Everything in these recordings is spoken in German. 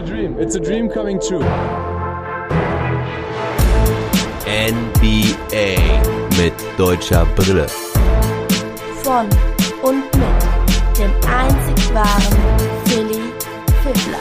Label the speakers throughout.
Speaker 1: a dream. It's a dream coming true.
Speaker 2: NBA mit deutscher Brille.
Speaker 3: Von und mit dem einzig wahren Philly Fiddler.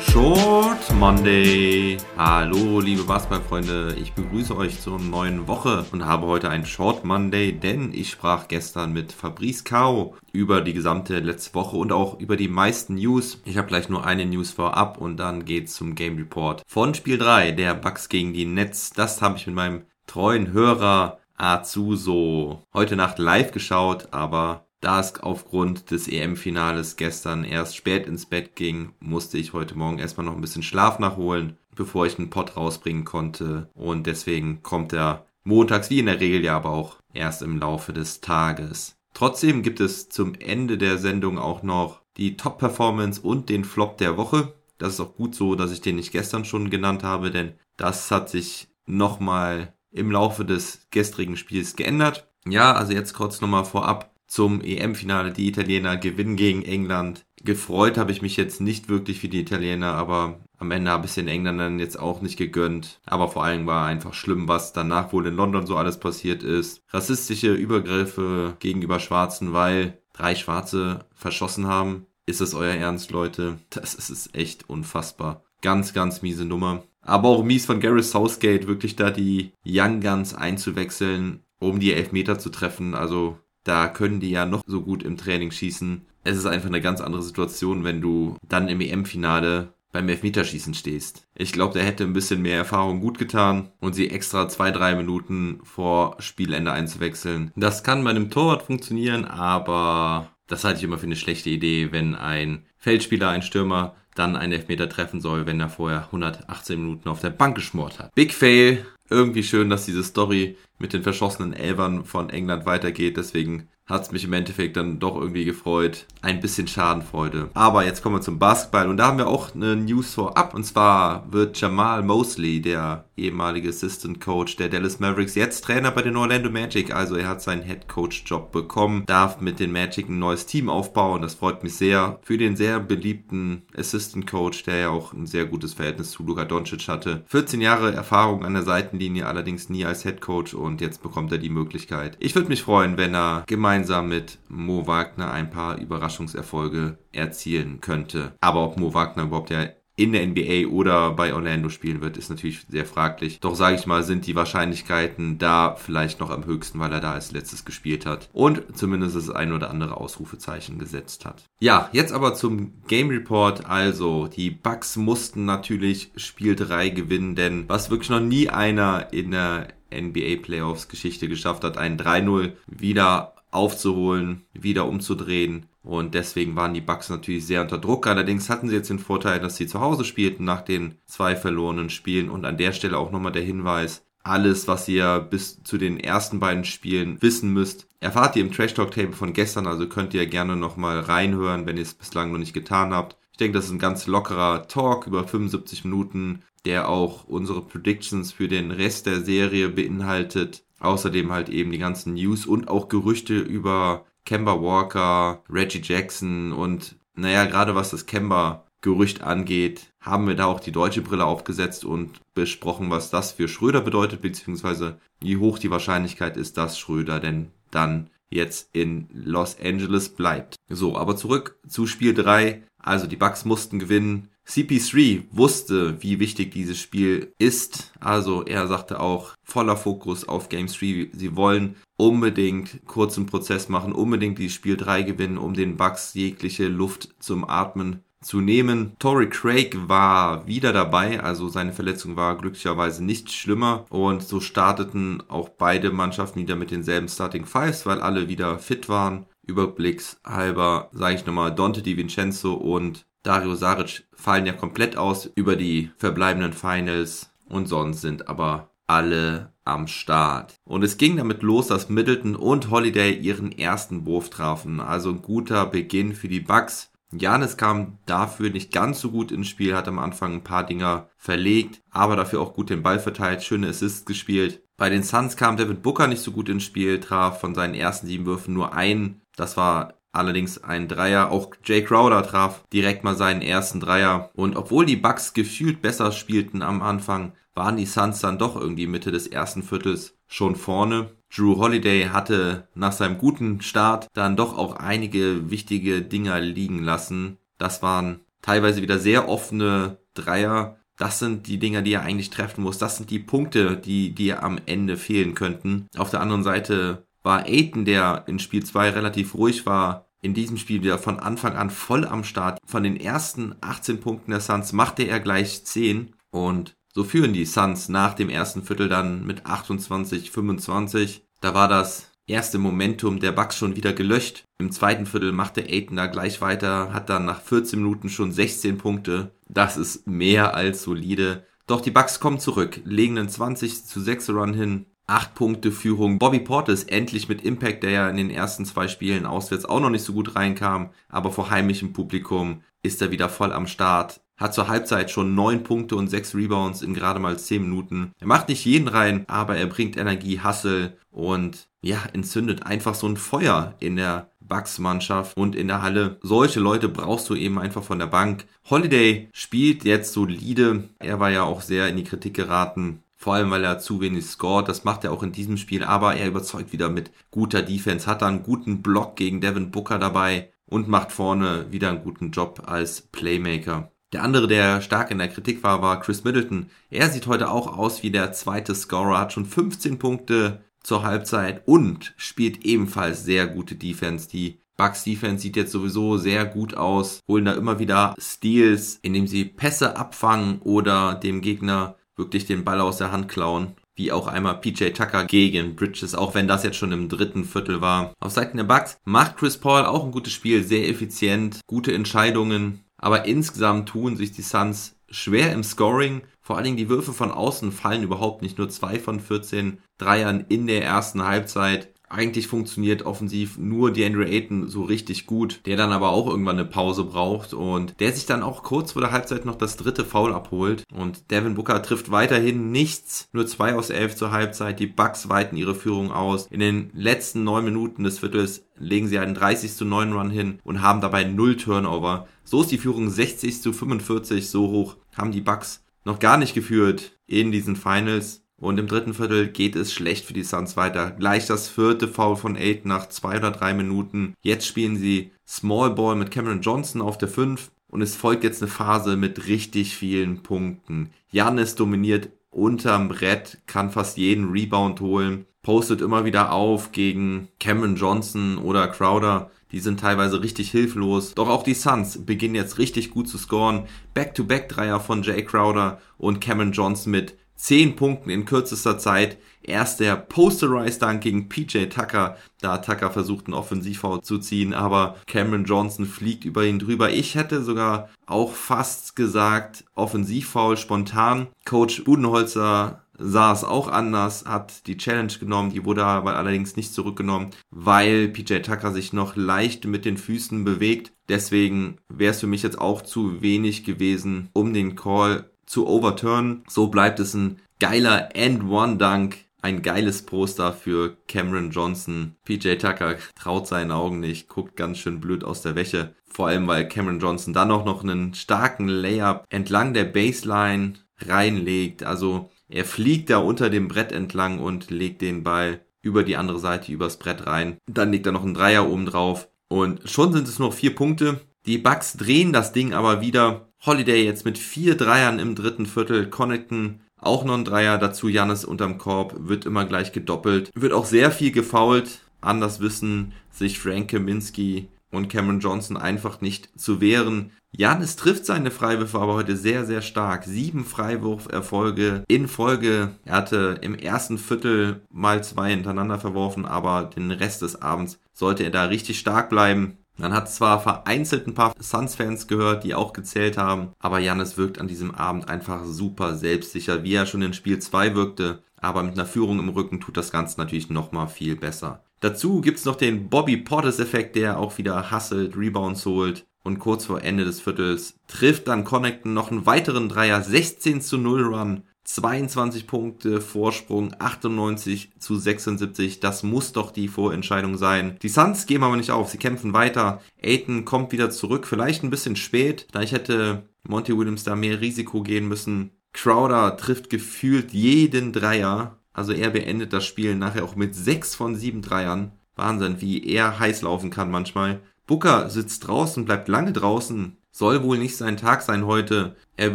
Speaker 4: Short Monday. Hallo, liebe Basketballfreunde. Ich begrüße euch zur neuen Woche und habe heute einen Short Monday, denn ich sprach gestern mit Fabrice Kao über die gesamte letzte Woche und auch über die meisten News. Ich habe gleich nur eine News vorab und dann geht's zum Game Report von Spiel 3, der Bucks gegen die Nets. Das habe ich mit meinem treuen Hörer Azuso heute Nacht live geschaut, aber da es aufgrund des EM-Finales gestern erst spät ins Bett ging, musste ich heute Morgen erstmal noch ein bisschen Schlaf nachholen, bevor ich einen Pod rausbringen konnte. Und deswegen kommt er montags wie in der Regel ja aber auch erst im Laufe des Tages. Trotzdem gibt es zum Ende der Sendung auch noch die Top-Performance und den Flop der Woche. Das ist auch gut so, dass ich den nicht gestern schon genannt habe, denn das hat sich nochmal im Laufe des gestrigen Spiels geändert. Ja, also jetzt kurz nochmal vorab zum EM-Finale. Die Italiener gewinnen gegen England. Gefreut habe ich mich jetzt nicht wirklich für die Italiener, aber am Ende habe ich den Engländern jetzt auch nicht gegönnt. Aber vor allem war einfach schlimm, was danach wohl in London so alles passiert ist. Rassistische Übergriffe gegenüber Schwarzen, weil drei Schwarze verschossen haben. Ist es euer Ernst, Leute? Das ist es echt unfassbar. Ganz, ganz miese Nummer. Aber auch mies von Gareth Southgate, wirklich da die Young Guns einzuwechseln, um die Elfmeter zu treffen. Also da können die ja noch so gut im Training schießen. Es ist einfach eine ganz andere Situation, wenn du dann im EM-Finale beim Elfmeterschießen stehst. Ich glaube, der hätte ein bisschen mehr Erfahrung gut getan und sie extra zwei, drei Minuten vor Spielende einzuwechseln. Das kann bei einem Torwart funktionieren, aber das halte ich immer für eine schlechte Idee, wenn ein Feldspieler, ein Stürmer dann einen Elfmeter treffen soll, wenn er vorher 118 Minuten auf der Bank geschmort hat. Big Fail. Irgendwie schön, dass diese Story mit den verschossenen Elbern von England weitergeht. Deswegen hat es mich im Endeffekt dann doch irgendwie gefreut. Ein bisschen Schadenfreude. Aber jetzt kommen wir zum Basketball und da haben wir auch eine News vorab. Und zwar wird Jamal Mosley, der ehemalige Assistant Coach der Dallas Mavericks, jetzt Trainer bei den Orlando Magic. Also er hat seinen Head Coach Job bekommen, darf mit den Magic ein neues Team aufbauen. Das freut mich sehr. Für den sehr beliebten Assistant Coach, der ja auch ein sehr gutes Verhältnis zu Luka Doncic hatte. 14 Jahre Erfahrung an der Seitenlinie, allerdings nie als Head Coach und jetzt bekommt er die Möglichkeit. Ich würde mich freuen, wenn er gemeinsam mit Mo Wagner ein paar Überraschungserfolge erzielen könnte. Aber ob Mo Wagner überhaupt ja in der NBA oder bei Orlando spielen wird, ist natürlich sehr fraglich. Doch sage ich mal, sind die Wahrscheinlichkeiten da vielleicht noch am höchsten, weil er da als letztes gespielt hat und zumindest das ein oder andere Ausrufezeichen gesetzt hat. Ja, jetzt aber zum Game Report. Also, die Bucks mussten natürlich Spiel 3 gewinnen, denn was wirklich noch nie einer in der NBA Playoffs Geschichte geschafft hat, ein 3-0 wieder aufzuholen, wieder umzudrehen. Und deswegen waren die Bucks natürlich sehr unter Druck. Allerdings hatten sie jetzt den Vorteil, dass sie zu Hause spielten nach den zwei verlorenen Spielen. Und an der Stelle auch nochmal der Hinweis, alles, was ihr bis zu den ersten beiden Spielen wissen müsst, erfahrt ihr im Trash Talk Table von gestern. Also könnt ihr gerne nochmal reinhören, wenn ihr es bislang noch nicht getan habt. Ich denke, das ist ein ganz lockerer Talk über 75 Minuten, der auch unsere Predictions für den Rest der Serie beinhaltet. Außerdem halt eben die ganzen News und auch Gerüchte über Kemba Walker, Reggie Jackson und naja, gerade was das Kemba Gerücht angeht, haben wir da auch die deutsche Brille aufgesetzt und besprochen, was das für Schröder bedeutet, beziehungsweise wie hoch die Wahrscheinlichkeit ist, dass Schröder denn dann jetzt in Los Angeles bleibt. So, aber zurück zu Spiel 3. Also die Bucks mussten gewinnen. CP3 wusste, wie wichtig dieses Spiel ist. Also er sagte auch voller Fokus auf Game 3. Sie wollen unbedingt kurzen Prozess machen, unbedingt die Spiel 3 gewinnen, um den Bucks jegliche Luft zum Atmen zu nehmen. Tory Craig war wieder dabei, also seine Verletzung war glücklicherweise nicht schlimmer und so starteten auch beide Mannschaften wieder mit denselben Starting Fives, weil alle wieder fit waren. Überblickshalber sage ich nochmal Dante Di Vincenzo und Dario Saric fallen ja komplett aus über die verbleibenden Finals und sonst sind aber alle am Start. Und es ging damit los, dass Middleton und Holiday ihren ersten Wurf trafen. Also ein guter Beginn für die Bucks. Janis kam dafür nicht ganz so gut ins Spiel, hat am Anfang ein paar Dinger verlegt, aber dafür auch gut den Ball verteilt, schöne Assists gespielt. Bei den Suns kam Devin Booker nicht so gut ins Spiel, traf von seinen ersten sieben Würfen nur einen. Das war allerdings ein Dreier. Auch Jay Crowder traf direkt mal seinen ersten Dreier. Und obwohl die Bucks gefühlt besser spielten am Anfang, waren die Suns dann doch irgendwie Mitte des ersten Viertels schon vorne. Drew Holiday hatte nach seinem guten Start dann doch auch einige wichtige Dinger liegen lassen. Das waren teilweise wieder sehr offene Dreier. Das sind die Dinger, die er eigentlich treffen muss. Das sind die Punkte, die, die am Ende fehlen könnten. Auf der anderen Seite war Aiton, der in Spiel 2 relativ ruhig war, in diesem Spiel wieder von Anfang an voll am Start. Von den ersten 18 Punkten der Suns machte er gleich 10 und so führen die Suns nach dem ersten Viertel dann mit 28, 25. Da war das erste Momentum der Bucks schon wieder gelöscht. Im zweiten Viertel machte Aiton da gleich weiter, hat dann nach 14 Minuten schon 16 Punkte. Das ist mehr als solide. Doch die Bucks kommen zurück, legen einen 20 zu 6 Run hin 8 Punkte Führung. Bobby Portis endlich mit Impact, der ja in den ersten zwei Spielen auswärts auch noch nicht so gut reinkam, aber vor heimischem Publikum ist er wieder voll am Start. Hat zur Halbzeit schon 9 Punkte und 6 Rebounds in gerade mal 10 Minuten. Er macht nicht jeden rein, aber er bringt Energie, Hassel und ja, entzündet einfach so ein Feuer in der Bucks-Mannschaft und in der Halle. Solche Leute brauchst du eben einfach von der Bank. Holiday spielt jetzt solide. Er war ja auch sehr in die Kritik geraten vor allem, weil er zu wenig scored. Das macht er auch in diesem Spiel. Aber er überzeugt wieder mit guter Defense. Hat da einen guten Block gegen Devin Booker dabei und macht vorne wieder einen guten Job als Playmaker. Der andere, der stark in der Kritik war, war Chris Middleton. Er sieht heute auch aus wie der zweite Scorer, hat schon 15 Punkte zur Halbzeit und spielt ebenfalls sehr gute Defense. Die Bucks Defense sieht jetzt sowieso sehr gut aus, holen da immer wieder Steals, indem sie Pässe abfangen oder dem Gegner wirklich den Ball aus der Hand klauen. Wie auch einmal PJ Tucker gegen Bridges, auch wenn das jetzt schon im dritten Viertel war. Auf Seiten der Bucks macht Chris Paul auch ein gutes Spiel, sehr effizient, gute Entscheidungen. Aber insgesamt tun sich die Suns schwer im Scoring. Vor allen Dingen die Würfe von außen fallen überhaupt nicht. Nur zwei von 14 Dreiern in der ersten Halbzeit. Eigentlich funktioniert offensiv nur DeAndre Ayton so richtig gut, der dann aber auch irgendwann eine Pause braucht und der sich dann auch kurz vor der Halbzeit noch das dritte Foul abholt. Und Devin Booker trifft weiterhin nichts, nur zwei aus elf zur Halbzeit. Die Bucks weiten ihre Führung aus. In den letzten neun Minuten des Viertels legen sie einen 30 zu 9 Run hin und haben dabei null Turnover. So ist die Führung 60 zu 45, so hoch haben die Bucks noch gar nicht geführt in diesen Finals. Und im dritten Viertel geht es schlecht für die Suns weiter. Gleich das vierte Foul von Eight nach zwei oder drei Minuten. Jetzt spielen sie Small Ball mit Cameron Johnson auf der 5. Und es folgt jetzt eine Phase mit richtig vielen Punkten. Janis dominiert unterm Brett, kann fast jeden Rebound holen, postet immer wieder auf gegen Cameron Johnson oder Crowder. Die sind teilweise richtig hilflos. Doch auch die Suns beginnen jetzt richtig gut zu scoren. Back-to-Back-Dreier von Jay Crowder und Cameron Johnson mit 10 Punkten in kürzester Zeit. Erst der Posterized Dunk gegen PJ Tucker. Da Tucker versucht, einen Offensivfoul zu ziehen, aber Cameron Johnson fliegt über ihn drüber. Ich hätte sogar auch fast gesagt, Offensivfoul spontan. Coach Budenholzer sah es auch anders, hat die Challenge genommen, die wurde aber allerdings nicht zurückgenommen, weil PJ Tucker sich noch leicht mit den Füßen bewegt. Deswegen wäre es für mich jetzt auch zu wenig gewesen, um den Call zu overturnen. So bleibt es ein geiler End-One-Dunk. Ein geiles Poster für Cameron Johnson. PJ Tucker traut seinen Augen nicht, guckt ganz schön blöd aus der Wäsche. Vor allem, weil Cameron Johnson dann auch noch einen starken Layup entlang der Baseline reinlegt. Also er fliegt da unter dem Brett entlang und legt den Ball über die andere Seite übers Brett rein. Dann legt er noch einen Dreier oben drauf. Und schon sind es nur vier Punkte. Die Bucks drehen das Ding aber wieder Holiday jetzt mit vier Dreiern im dritten Viertel. Connecton auch noch ein Dreier. Dazu Jannis unterm Korb. Wird immer gleich gedoppelt. Wird auch sehr viel gefoult. Anders wissen sich Frank Kaminski und Cameron Johnson einfach nicht zu wehren. Janis trifft seine Freiwürfe aber heute sehr, sehr stark. Sieben Freiwurferfolge in Folge. Er hatte im ersten Viertel mal zwei hintereinander verworfen, aber den Rest des Abends sollte er da richtig stark bleiben. Man hat zwar vereinzelt ein paar Suns-Fans gehört, die auch gezählt haben, aber Janis wirkt an diesem Abend einfach super selbstsicher, wie er schon in Spiel 2 wirkte. Aber mit einer Führung im Rücken tut das Ganze natürlich nochmal viel besser. Dazu gibt's noch den Bobby Portis-Effekt, der auch wieder hustelt, Rebounds holt. Und kurz vor Ende des Viertels trifft dann Connecton noch einen weiteren Dreier, 16 zu 0 Run. 22 Punkte Vorsprung, 98 zu 76. Das muss doch die Vorentscheidung sein. Die Suns geben aber nicht auf. Sie kämpfen weiter. Aiton kommt wieder zurück. Vielleicht ein bisschen spät. Da ich hätte Monty Williams da mehr Risiko gehen müssen. Crowder trifft gefühlt jeden Dreier. Also er beendet das Spiel nachher auch mit 6 von 7 Dreiern. Wahnsinn, wie er heiß laufen kann manchmal. Booker sitzt draußen, bleibt lange draußen. Soll wohl nicht sein Tag sein heute. Er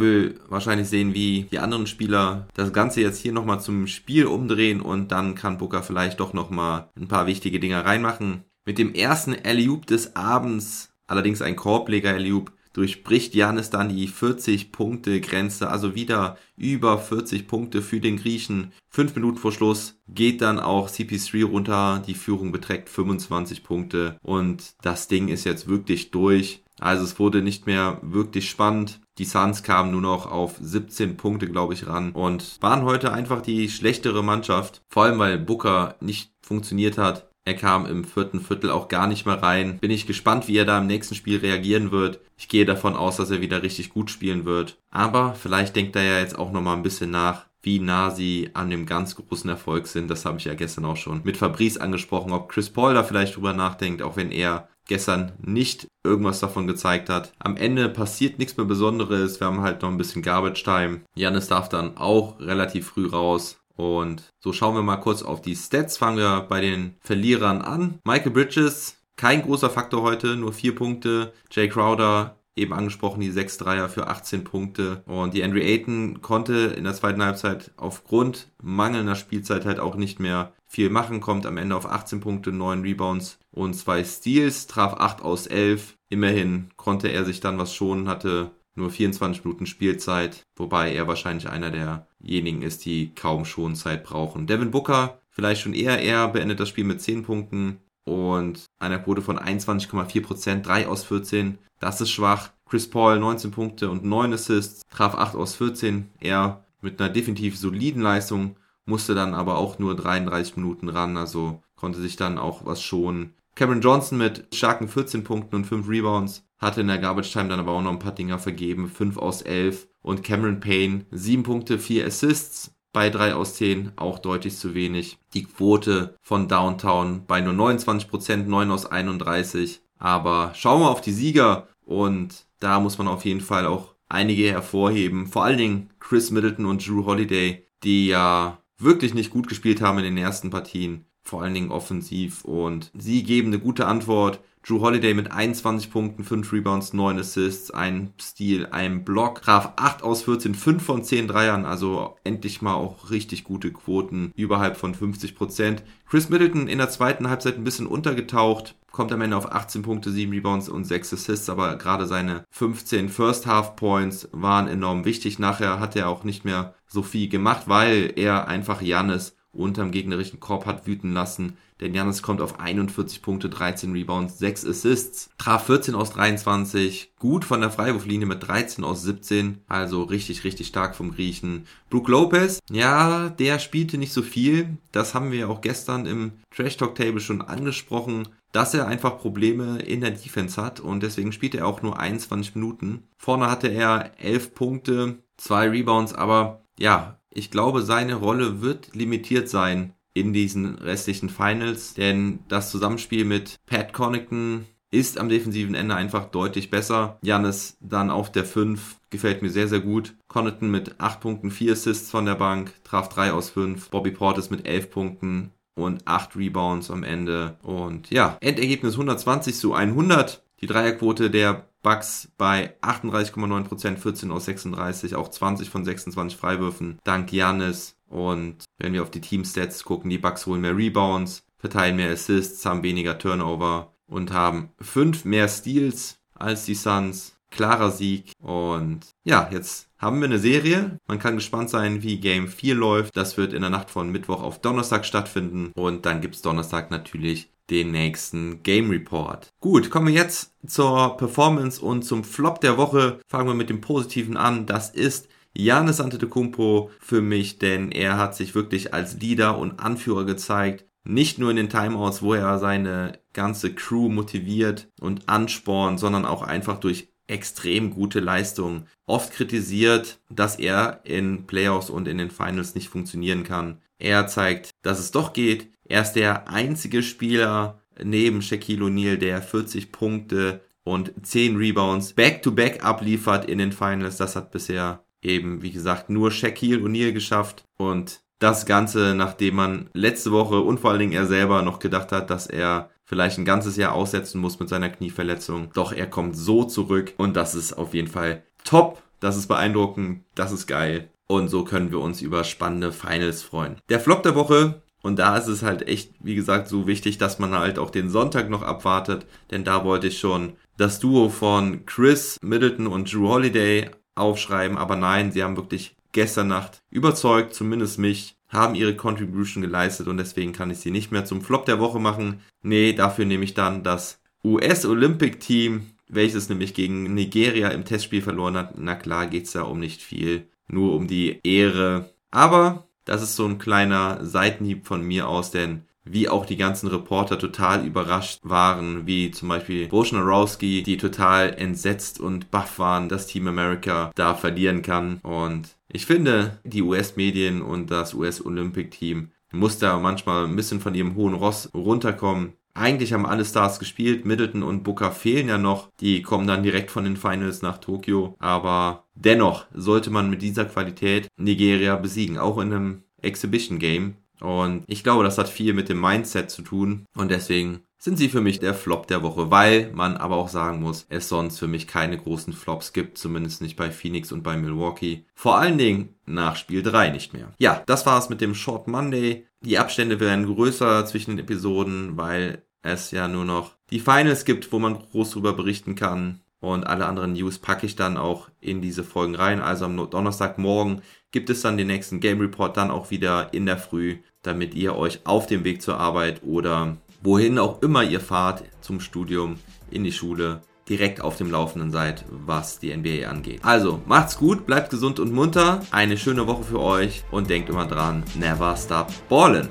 Speaker 4: will wahrscheinlich sehen, wie die anderen Spieler das Ganze jetzt hier nochmal zum Spiel umdrehen und dann kann Booker vielleicht doch nochmal ein paar wichtige Dinge reinmachen. Mit dem ersten Alley-Oop des Abends, allerdings ein Korbleger Alley-Oop, durchbricht Janis dann die 40-Punkte-Grenze, also wieder über 40 Punkte für den Griechen. Fünf Minuten vor Schluss geht dann auch CP3 runter, die Führung beträgt 25 Punkte und das Ding ist jetzt wirklich durch. Also es wurde nicht mehr wirklich spannend. Die Suns kamen nur noch auf 17 Punkte, glaube ich, ran und waren heute einfach die schlechtere Mannschaft. Vor allem, weil Booker nicht funktioniert hat. Er kam im vierten Viertel auch gar nicht mehr rein. Bin ich gespannt, wie er da im nächsten Spiel reagieren wird. Ich gehe davon aus, dass er wieder richtig gut spielen wird. Aber vielleicht denkt er ja jetzt auch nochmal ein bisschen nach, wie nah sie an dem ganz großen Erfolg sind. Das habe ich ja gestern auch schon mit Fabrice angesprochen, ob Chris Paul da vielleicht drüber nachdenkt, auch wenn er gestern nicht irgendwas davon gezeigt hat. Am Ende passiert nichts mehr Besonderes. Wir haben halt noch ein bisschen Garbage Time. Janis darf dann auch relativ früh raus. Und so schauen wir mal kurz auf die Stats. Fangen wir bei den Verlierern an. Michael Bridges, kein großer Faktor heute, nur vier Punkte. Jay Crowder, eben angesprochen, die 6 Dreier für 18 Punkte. Und die Andrew Ayton konnte in der zweiten Halbzeit aufgrund mangelnder Spielzeit halt auch nicht mehr viel machen, kommt am Ende auf 18 Punkte, 9 Rebounds und 2 Steals, traf 8 aus 11. Immerhin konnte er sich dann was schonen, hatte nur 24 Minuten Spielzeit, wobei er wahrscheinlich einer derjenigen ist, die kaum schon Zeit brauchen. Devin Booker vielleicht schon eher, er beendet das Spiel mit 10 Punkten und einer Quote von 21,4%, 3 aus 14, das ist schwach. Chris Paul 19 Punkte und 9 Assists, traf 8 aus 14, er mit einer definitiv soliden Leistung, musste dann aber auch nur 33 Minuten ran, also konnte sich dann auch was schonen. Cameron Johnson mit starken 14 Punkten und 5 Rebounds hatte in der Garbage Time dann aber auch noch ein paar Dinger vergeben, 5 aus 11 und Cameron Payne 7 Punkte, 4 Assists bei 3 aus 10, auch deutlich zu wenig. Die Quote von Downtown bei nur 29%, 9 aus 31. Aber schauen wir auf die Sieger und da muss man auf jeden Fall auch einige hervorheben. Vor allen Dingen Chris Middleton und Drew Holiday, die ja wirklich nicht gut gespielt haben in den ersten Partien vor allen Dingen offensiv und sie geben eine gute Antwort. Drew Holiday mit 21 Punkten, 5 Rebounds, 9 Assists, ein Steal, ein Block, traf 8 aus 14, 5 von 10 Dreiern, also endlich mal auch richtig gute Quoten, überhalb von 50 Prozent. Chris Middleton in der zweiten Halbzeit ein bisschen untergetaucht, kommt am Ende auf 18 Punkte, 7 Rebounds und 6 Assists, aber gerade seine 15 First Half Points waren enorm wichtig. Nachher hat er auch nicht mehr so viel gemacht, weil er einfach Janis unterm gegnerischen Korb hat wüten lassen. Denn Janis kommt auf 41 Punkte, 13 Rebounds, 6 Assists, traf 14 aus 23, gut von der Freiwurflinie mit 13 aus 17, also richtig, richtig stark vom Griechen. Brook Lopez, ja, der spielte nicht so viel, das haben wir auch gestern im Trash Talk Table schon angesprochen, dass er einfach Probleme in der Defense hat und deswegen spielte er auch nur 21 Minuten. Vorne hatte er 11 Punkte, 2 Rebounds, aber ja, ich glaube, seine Rolle wird limitiert sein in diesen restlichen Finals, denn das Zusammenspiel mit Pat Connaughton ist am defensiven Ende einfach deutlich besser. Janis dann auf der 5 gefällt mir sehr, sehr gut. Connaughton mit 8 Punkten, 4 Assists von der Bank, traf 3 aus 5. Bobby Portis mit 11 Punkten und 8 Rebounds am Ende. Und ja, Endergebnis 120 zu 100. Die Dreierquote der Bucks bei 38,9%, 14 aus 36, auch 20 von 26 Freiwürfen, dank Janis. Und wenn wir auf die Team-Stats gucken, die Bucks holen mehr Rebounds, verteilen mehr Assists, haben weniger Turnover und haben 5 mehr Steals als die Suns. Klarer Sieg. Und ja, jetzt haben wir eine Serie. Man kann gespannt sein, wie Game 4 läuft. Das wird in der Nacht von Mittwoch auf Donnerstag stattfinden. Und dann gibt es Donnerstag natürlich den nächsten Game Report. Gut, kommen wir jetzt zur Performance und zum Flop der Woche. Fangen wir mit dem Positiven an. Das ist Janis Antetokounmpo für mich, denn er hat sich wirklich als Leader und Anführer gezeigt. Nicht nur in den Timeouts, wo er seine ganze Crew motiviert und anspornt, sondern auch einfach durch extrem gute Leistung. Oft kritisiert, dass er in Playoffs und in den Finals nicht funktionieren kann. Er zeigt, dass es doch geht. Er ist der einzige Spieler neben Shaquille O'Neal, der 40 Punkte und 10 Rebounds back-to-back -back abliefert in den Finals. Das hat bisher eben, wie gesagt, nur Shaquille O'Neal geschafft. Und das Ganze, nachdem man letzte Woche und vor allen Dingen er selber noch gedacht hat, dass er vielleicht ein ganzes Jahr aussetzen muss mit seiner Knieverletzung. Doch er kommt so zurück und das ist auf jeden Fall top. Das ist beeindruckend. Das ist geil. Und so können wir uns über spannende Finals freuen. Der Flop der Woche. Und da ist es halt echt, wie gesagt, so wichtig, dass man halt auch den Sonntag noch abwartet. Denn da wollte ich schon das Duo von Chris Middleton und Drew Holiday aufschreiben. Aber nein, sie haben wirklich gestern Nacht überzeugt, zumindest mich haben ihre Contribution geleistet und deswegen kann ich sie nicht mehr zum Flop der Woche machen. Nee, dafür nehme ich dann das US Olympic Team, welches nämlich gegen Nigeria im Testspiel verloren hat. Na klar geht's da um nicht viel, nur um die Ehre. Aber das ist so ein kleiner Seitenhieb von mir aus, denn wie auch die ganzen Reporter total überrascht waren, wie zum Beispiel Wojnarowski, die total entsetzt und baff waren, dass Team America da verlieren kann. Und ich finde, die US-Medien und das US-Olympic-Team muss da manchmal ein bisschen von ihrem hohen Ross runterkommen. Eigentlich haben alle Stars gespielt, Middleton und Booker fehlen ja noch. Die kommen dann direkt von den Finals nach Tokio. Aber dennoch sollte man mit dieser Qualität Nigeria besiegen, auch in einem Exhibition Game. Und ich glaube, das hat viel mit dem Mindset zu tun. Und deswegen sind sie für mich der Flop der Woche, weil man aber auch sagen muss, es sonst für mich keine großen Flops gibt, zumindest nicht bei Phoenix und bei Milwaukee. Vor allen Dingen nach Spiel 3 nicht mehr. Ja, das war's mit dem Short Monday. Die Abstände werden größer zwischen den Episoden, weil es ja nur noch die Finals gibt, wo man groß drüber berichten kann. Und alle anderen News packe ich dann auch in diese Folgen rein. Also am Donnerstagmorgen gibt es dann den nächsten Game Report dann auch wieder in der Früh, damit ihr euch auf dem Weg zur Arbeit oder wohin auch immer ihr fahrt zum Studium, in die Schule, direkt auf dem Laufenden seid, was die NBA angeht. Also macht's gut, bleibt gesund und munter, eine schöne Woche für euch und denkt immer dran, never stop ballin'.